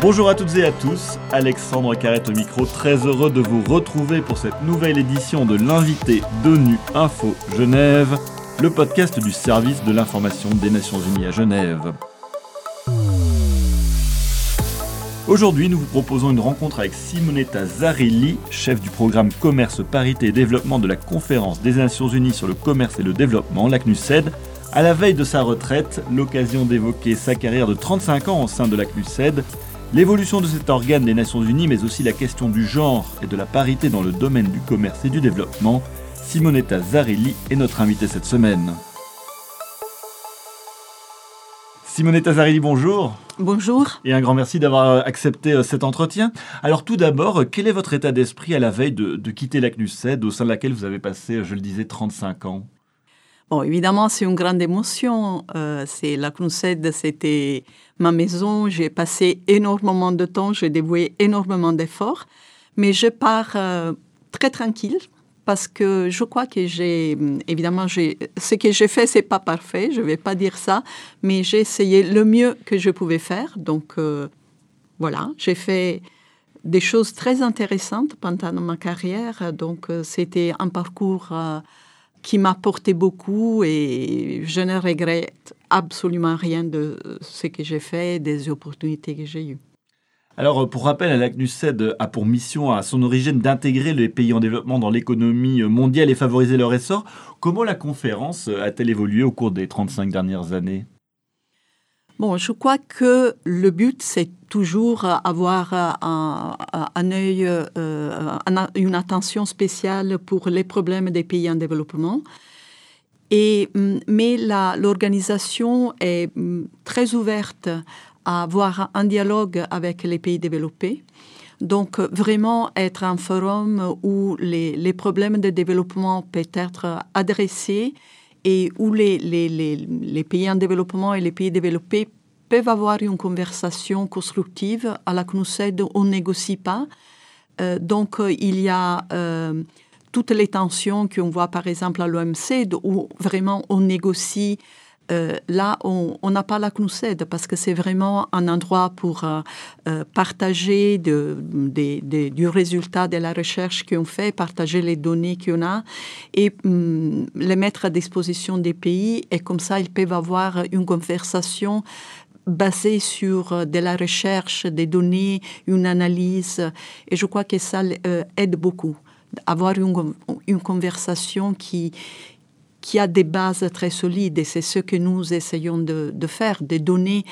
Bonjour à toutes et à tous, Alexandre Carrette au micro, très heureux de vous retrouver pour cette nouvelle édition de l'invité d'ONU Info Genève, le podcast du service de l'information des Nations Unies à Genève. Aujourd'hui, nous vous proposons une rencontre avec Simonetta Zarilli, chef du programme Commerce, Parité et Développement de la Conférence des Nations Unies sur le commerce et le développement, la CNUSED. À la veille de sa retraite, l'occasion d'évoquer sa carrière de 35 ans au sein de la CNUSED, l'évolution de cet organe des Nations Unies, mais aussi la question du genre et de la parité dans le domaine du commerce et du développement. Simonetta Zarilli est notre invitée cette semaine. Simonetta Zarilli, bonjour. Bonjour. Et un grand merci d'avoir euh, accepté euh, cet entretien. Alors tout d'abord, euh, quel est votre état d'esprit à la veille de, quitter la CNUSED, au sein de laquelle vous avez passé, je le disais, 35 ans? Évidemment, c'est une grande émotion. c'est la CNUSED, c'était ma maison. J'ai passé énormément de temps, j'ai dévoué énormément d'efforts, mais je pars très tranquille parce que je crois que j'ai, évidemment, j'ai, ce que j'ai fait, c'est pas parfait, je vais pas dire ça, mais j'ai essayé le mieux que je pouvais faire. Donc, euh, voilà, j'ai fait des choses très intéressantes pendant ma carrière. Donc, euh, c'était un parcours euh, qui m'a porté beaucoup et je ne regrette absolument rien de ce que j'ai fait, des opportunités que j'ai eues. Alors, euh, pour rappel, la CNUSED a pour mission à son origine d'intégrer les pays en développement dans l'économie mondiale et favoriser leur essor. Comment la conférence a-t-elle évolué au cours des 35 dernières années? Bon, je crois que le but, c'est toujours avoir un, un œil, euh, une attention spéciale pour les problèmes des pays en développement. Et, mais l'organisation est très ouverte à avoir un dialogue avec les pays développés. Donc, vraiment être un forum où les, les problèmes de développement peuvent être adressés et où les, pays en développement et les pays développés peuvent avoir une conversation constructive à la CNUSED, on négocie pas. Euh, donc, il y a euh, toutes les tensions qu'on voit par exemple à l'OMC, où vraiment on négocie euh, là, on n'a pas la CNUSED parce que c'est vraiment un endroit pour euh, euh, partager du résultat de la recherche qu'on fait, partager les données qu'on a et hum, les mettre à disposition des pays. Et comme ça, ils peuvent avoir une conversation basée sur de la recherche, des données, une analyse. Et je crois que ça aide beaucoup. Avoir une, une conversation qui, qui a des bases très solides et c'est ce que nous essayons de, faire, de donner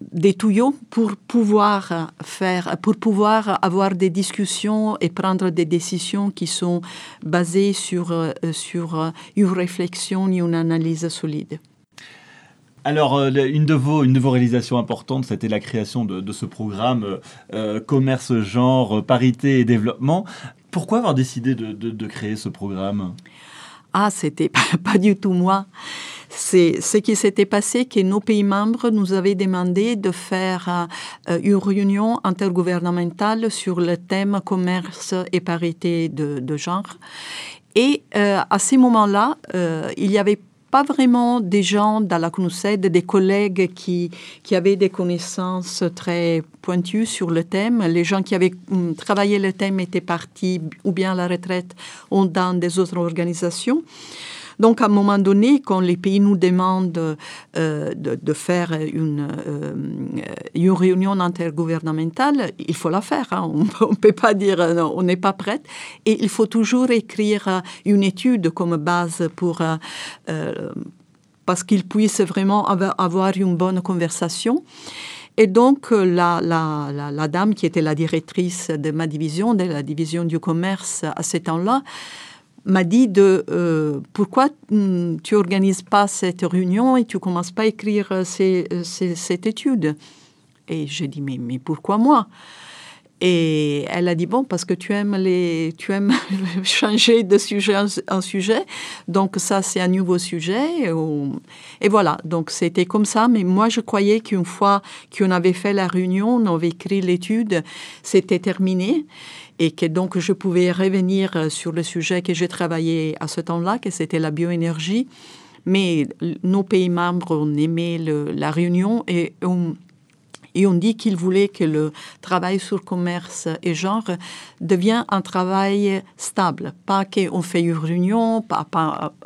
des tuyaux pour pouvoir faire, pour pouvoir avoir des discussions et prendre des décisions qui sont basées sur, euh, sur une réflexion et une analyse solide. Alors, euh, une de vos, une de vos réalisations importantes, c'était la création de, ce programme euh, Commerce, Genre, Parité et Développement. Pourquoi avoir décidé de, de créer ce programme? Ah, c'était pas, du tout moi. C'est ce qui s'était passé que nos pays membres nous avaient demandé de faire euh, une réunion intergouvernementale sur le thème commerce et parité de, genre. Et euh, à ce moment-là, euh, il y avait pas vraiment des gens dans la CNUSED, des collègues qui, qui avaient des connaissances très pointues sur le thème. Les gens qui avaient hum, travaillé le thème étaient partis ou bien à la retraite ou dans des autres organisations. Donc, à un moment donné, quand les pays nous demandent euh, de, faire une, euh, une, réunion intergouvernementale, il faut la faire. Hein. On ne peut pas dire euh, non, on n'est pas prête. Et il faut toujours écrire une étude comme base pour parce qu'ils puissent vraiment avoir une bonne conversation. Et donc, la, la, la, dame qui était la directrice de ma division, de la division du commerce à ce temps-là, m'a dit de euh, pourquoi hmm, tu organises pas cette réunion et tu commences pas à écrire euh, euh, cette étude? Et j'ai dit mais, mais pourquoi moi? Et elle a dit bon parce que tu aimes les tu aimes changer de sujet en, sujet. Donc ça c'est un nouveau sujet. Et voilà. Donc c'était comme ça. Mais moi je croyais qu'une fois qu'on avait fait la réunion on avait écrit l'étude c'était terminé et que donc je pouvais revenir euh, sur le sujet que j'ai travaillé à ce temps-là, que c'était la bioénergie. Mais nos pays membres ont aimé la réunion et et on dit qu'il voulait que le travail sur commerce et genre devienne un travail stable. Pas qu'on fait une réunion, pas,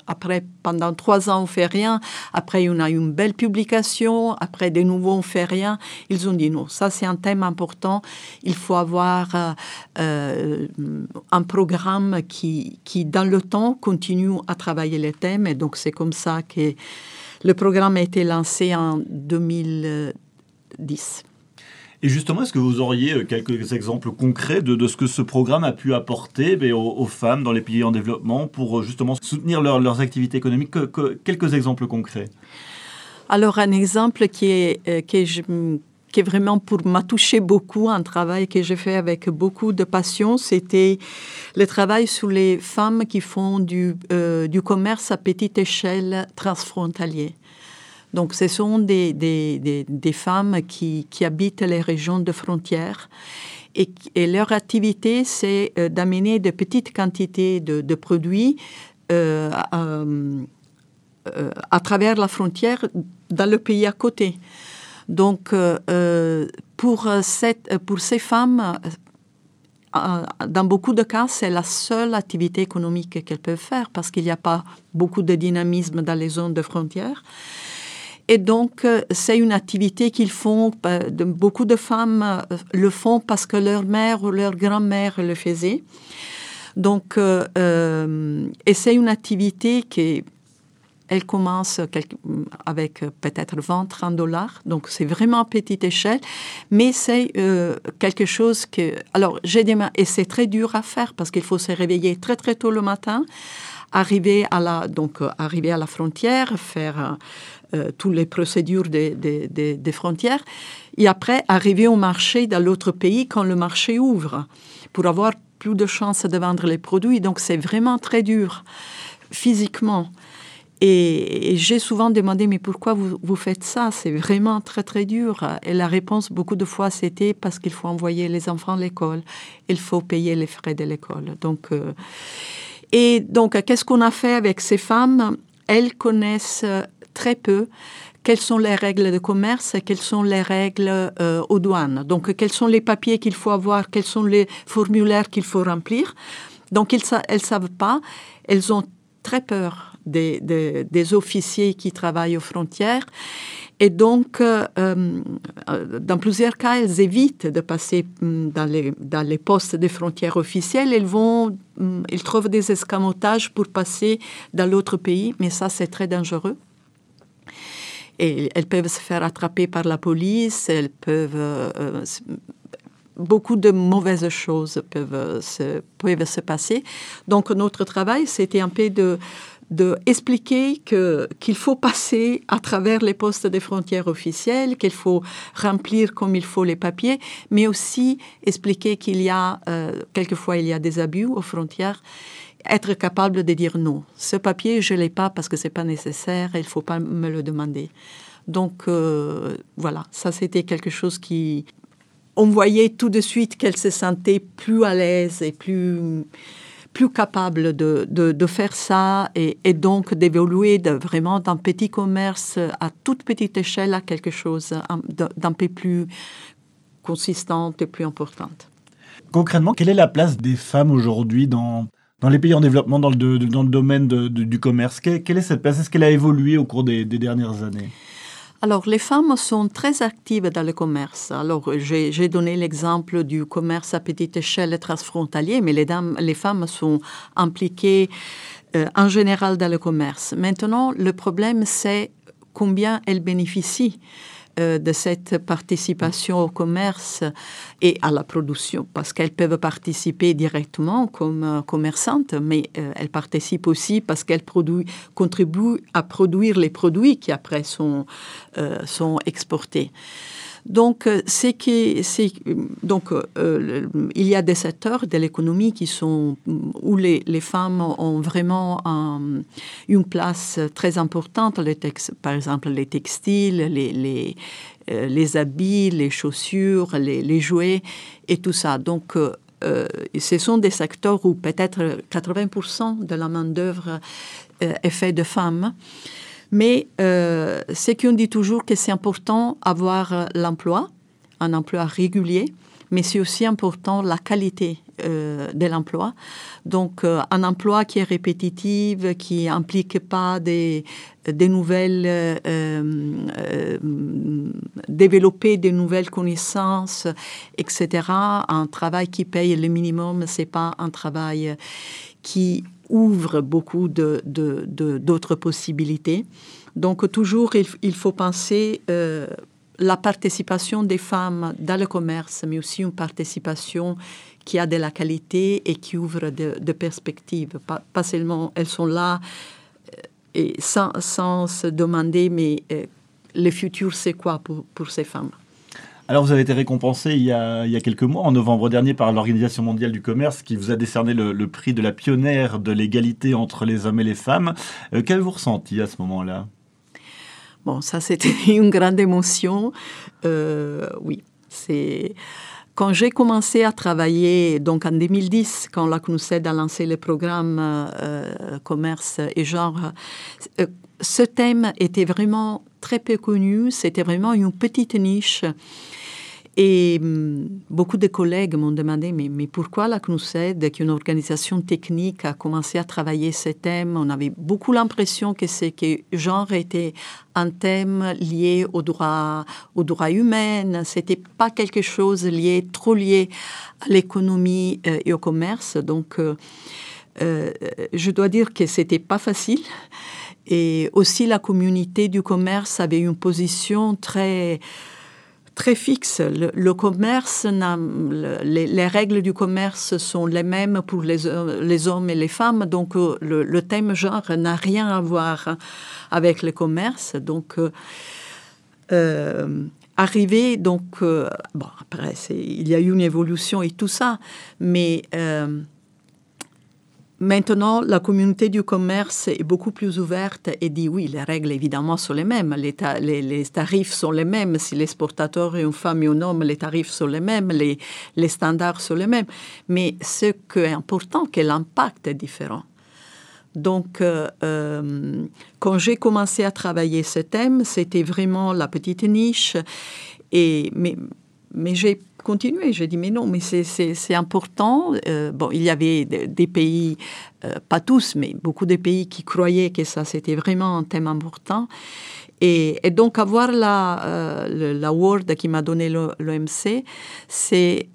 après, pendant trois ans, on fait rien. Après, on a une belle publication. Après, de nouveau, on fait rien. Ils ont dit non, ça c'est un thème important. Il faut avoir euh, un programme qui, qui, dans le temps, continue à travailler les thèmes. Et donc, c'est comme ça que le programme a été lancé en 2010. Et justement, est-ce que vous auriez euh, quelques exemples concrets de, ce que ce programme a pu apporter ben, aux, femmes dans les pays en développement pour euh, justement soutenir leurs activités économiques Quelques exemples concrets? Alors, un exemple qui est, euh, qui est, qui est vraiment pour m'a touché beaucoup, un travail que j'ai fait avec beaucoup de passion, c'était le travail sur les femmes qui font du, du commerce à petite échelle transfrontalier. Donc, ce sont des, des, des, femmes qui, qui, habitent les régions de frontières et, et leur activité, c'est euh, d'amener de petites quantités de, produits euh, euh, à travers la frontière dans le pays à côté. Donc, pour, cette, pour ces femmes, dans beaucoup de cas, c'est la seule activité économique qu'elles peuvent faire parce qu'il n'y a pas beaucoup de dynamisme dans les zones de frontières. Et donc, euh, c'est une activité qu'ils font, euh, beaucoup de femmes euh, le font parce que leur mère ou leur grand-mère le faisait. Donc, et c'est une activité qui elle commence avec peut-être 20-30 dollars, donc c'est vraiment petite échelle, mais c'est quelque chose que... Alors, j'ai des et c'est très dur à faire parce qu'il faut se réveiller très très tôt le matin, arriver à la, donc, arriver à la frontière, faire euh, toutes les procédures des, frontières, et après arriver au marché dans l'autre pays quand le marché ouvre, pour avoir plus de chances de vendre les produits. Donc c'est vraiment très dur physiquement. Et, j'ai souvent demandé, mais pourquoi vous, vous faites ça? C'est vraiment très, très dur. Et la réponse, beaucoup de fois, c'était parce qu'il faut envoyer les enfants à l'école. Il faut payer les frais de l'école. Donc, euh, et donc, qu'est-ce qu'on a fait avec ces femmes? Elles connaissent très peu quelles sont les règles de commerce quelles sont les règles euh, aux douanes? Donc, quels sont les papiers qu'il faut avoir, quels sont les formulaires qu'il faut remplir? Donc, elles ne savent pas. Elles ont très peur des, des, officiers qui travaillent aux frontières. Et donc, euh, euh, dans plusieurs cas, elles évitent de passer mm, dans les, dans les postes de frontières officielles. Elles vont, mm, ils trouvent des escamotages pour passer dans l'autre pays, mais ça, c'est très dangereux elles peuvent se faire attraper par la police, elles peuvent... Euh, euh, beaucoup de mauvaises choses peuvent euh, se, peuvent se passer. Donc notre travail, c'était un peu de, de expliquer que qu'il faut passer à travers les postes des frontières officielles, qu'il faut remplir comme il faut les papiers, mais aussi expliquer qu'il y a quelquefois il y a des abus aux frontières être capable de dire non. Ce papier, je ne l'ai pas parce que ce n'est pas nécessaire, il ne faut pas me le demander. Donc euh, voilà, ça c'était quelque chose qui... On voyait tout de suite qu'elle se sentait plus à l'aise et plus, plus capable de, de, faire ça et, et donc d'évoluer de, vraiment d'un petit commerce à toute petite échelle à quelque chose d'un peu plus consistante et plus importante. Concrètement, quelle est la place des femmes aujourd'hui dans, dans les pays en développement, dans le, domaine du commerce, quelle, est cette place? Est-ce qu'elle a évolué au cours des, dernières années? Alors, les femmes sont très actives dans le commerce. Alors, j'ai donné l'exemple du commerce à petite échelle transfrontalier, mais les femmes sont impliquées euh, en général dans le commerce. Maintenant, le problème, c'est combien elles bénéficient euh, de cette participation au commerce et à la production, parce qu'elles peuvent participer directement comme euh, commerçantes, mais euh, elles participent aussi parce qu'elles contribuent à produire les produits qui après sont, sont exportés. Donc, euh, donc euh, il y a des secteurs de l'économie qui sont où les, femmes ont vraiment une place très importante. Par exemple, les textiles, les, les, euh, les habits, les chaussures, les, les, jouets et tout ça. Donc, ce sont des secteurs où peut-être 80% de la main-d'œuvre est faite de femmes. Mais euh, c'est qu'on dit toujours que c'est important avoir euh, l'emploi, un emploi régulier, mais c'est aussi important la qualité euh, de l'emploi. Donc, euh, un emploi qui est répétitif, qui implique pas des, des nouvelles, développer des nouvelles connaissances, etc. Un travail qui paye le minimum, c'est pas un travail qui ouvre beaucoup de, d'autres possibilités. Donc, toujours, il, faut penser la participation des femmes dans le commerce, mais aussi une participation qui a de la qualité et qui ouvre de, perspectives. Pas, seulement elles sont là euh, et sans, sans se demander, mais euh, le futur, c'est quoi pour, ces femmes? Alors, vous avez été récompensé il y, a, quelques mois, en novembre dernier, par l'Organisation mondiale du commerce, qui vous a décerné le, prix de la pionnière de l'égalité entre les hommes et les femmes. Euh, Qu'avez-vous ressenti à ce moment-là? Bon, ça, c'était une grande émotion. Euh, oui, c'est... Quand j'ai commencé à travailler, donc en 2010, quand la CNUSED a lancé le programme euh, commerce et genre, euh, ce thème était vraiment très peu connu, c'était vraiment une petite niche et hum, beaucoup de collègues m'ont demandé mais, pourquoi la CNUSED, qui est une organisation technique, a commencé à travailler ces thèmes? On avait beaucoup l'impression que c'est que genre était un thème lié au droit, au droit humain. C'était pas quelque chose lié, trop lié à l'économie euh, et au commerce. Donc, euh, euh, je dois dire que c'était pas facile. Et aussi, la communauté du commerce avait une position très très fixe. Le, commerce, les, règles du commerce sont les mêmes pour les, hommes et les femmes, donc euh, le, thème genre n'a rien à voir avec le commerce. Donc, euh, euh arriver, donc, euh, bon, après, il y a eu une évolution et tout ça, mais Maintenant, la communauté du commerce est beaucoup plus ouverte et dit oui, les règles évidemment sont les mêmes, les, tarifs sont les mêmes. Si l'exportateur est une femme et un homme, les tarifs sont les mêmes, les, les standards sont les mêmes. Mais ce qui est important, c'est que l'impact est différent. Donc, euh, euh, quand j'ai commencé à travailler ce thème, c'était vraiment la petite niche. Et, mais, mais j'ai continuer. J'ai dit, mais non, mais c'est important. Euh, bon, il y avait des, pays, euh, pas tous, mais beaucoup de pays qui croyaient que ça, c'était vraiment un thème important. Et, donc, avoir la, euh, l'award qui m'a donné l'OMC, c'était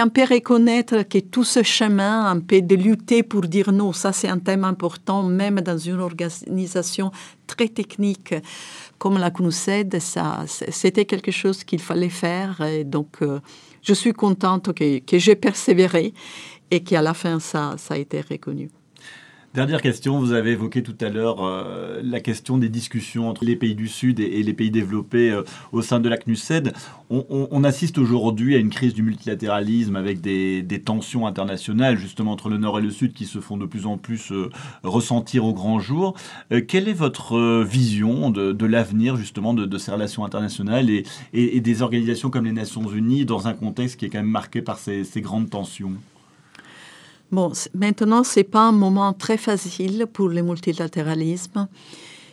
un peu reconnaître que tout ce chemin, un peu de lutter pour dire non, ça c'est un thème important, même dans une organisation très technique comme la CNUSED, ça, c'était quelque chose qu'il fallait faire. Et donc, euh, je suis contente que, que j'ai persévéré et qu'à la fin, ça, ça a été reconnu. Dernière question, vous avez évoqué tout à l'heure euh, la question des discussions entre les pays du Sud et, les pays développés euh, au sein de la CNUSED. On, assiste aujourd'hui à une crise du multilatéralisme avec des, tensions internationales justement entre le Nord et le Sud qui se font de plus en plus euh, ressentir au grand jour. quelle est votre vision de, l'avenir justement de, ces relations internationales et, des organisations comme les Nations Unies dans un contexte qui est quand même marqué par ces grandes tensions? Bon, maintenant, ce n'est pas un moment très facile pour le multilatéralisme.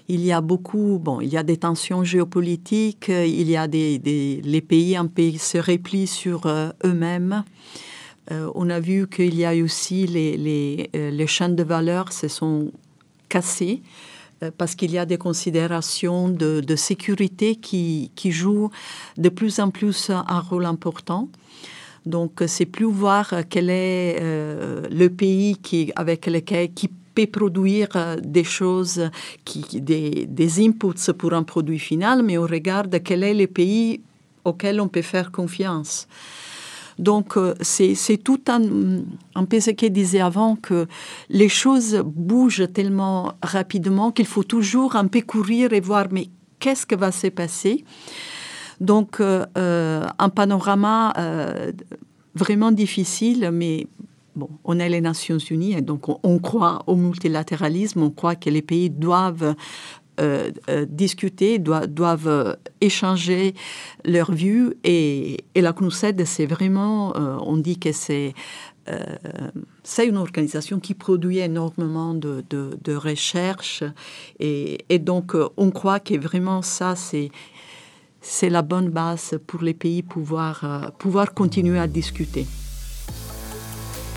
Il y a beaucoup, bon, il y a des tensions géopolitiques, il y a des, les pays, un pays se replient sur euh, eux-mêmes. Euh, on a vu qu'il y a aussi les, les, euh, les, chaînes de valeur se sont cassées parce qu'il y a des considérations de, de sécurité qui, qui, jouent de plus en plus un rôle important. Donc, c'est plus voir quel est euh, le pays qui, avec lequel qui peut produire euh, des choses, qui, des, des, inputs pour un produit final, mais on regarde quel est le pays auquel on peut faire confiance. Donc, euh, c'est tout un, un peu ce qu'il disait avant, que les choses bougent tellement rapidement qu'il faut toujours un peu courir et voir, mais qu'est-ce qui va se passer? Donc, euh, euh, un panorama euh, vraiment difficile, mais bon, on est les Nations Unies, et donc on, croit au multilatéralisme, on croit que les pays doivent discuter, doivent, échanger leurs vues. Et, la CNUSED, c'est vraiment, on dit que c'est c'est une organisation qui produit énormément de, recherches. Et, donc, on croit que vraiment ça, c'est c'est la bonne base pour les pays pouvoir, euh, pouvoir continuer à discuter.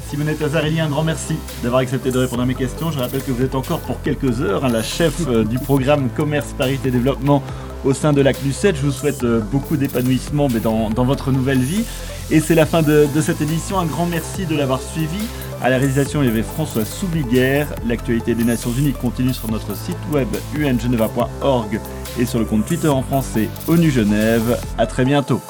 Simonette Azarelli, un grand merci d'avoir accepté de répondre à mes questions. Je rappelle que vous êtes encore pour quelques heures hein, la chef euh, du programme Commerce, Parité, Développement au sein de la CNUSET. Je vous souhaite euh, beaucoup d'épanouissement dans, dans, votre nouvelle vie. Et c'est la fin de, cette édition. Un grand merci de l'avoir suivi. À la réalisation, il y avait François Soubiguerre. L'actualité des Nations Unies continue sur notre site web ungeneva.org et sur le compte Twitter en français ONU Genève. À très bientôt.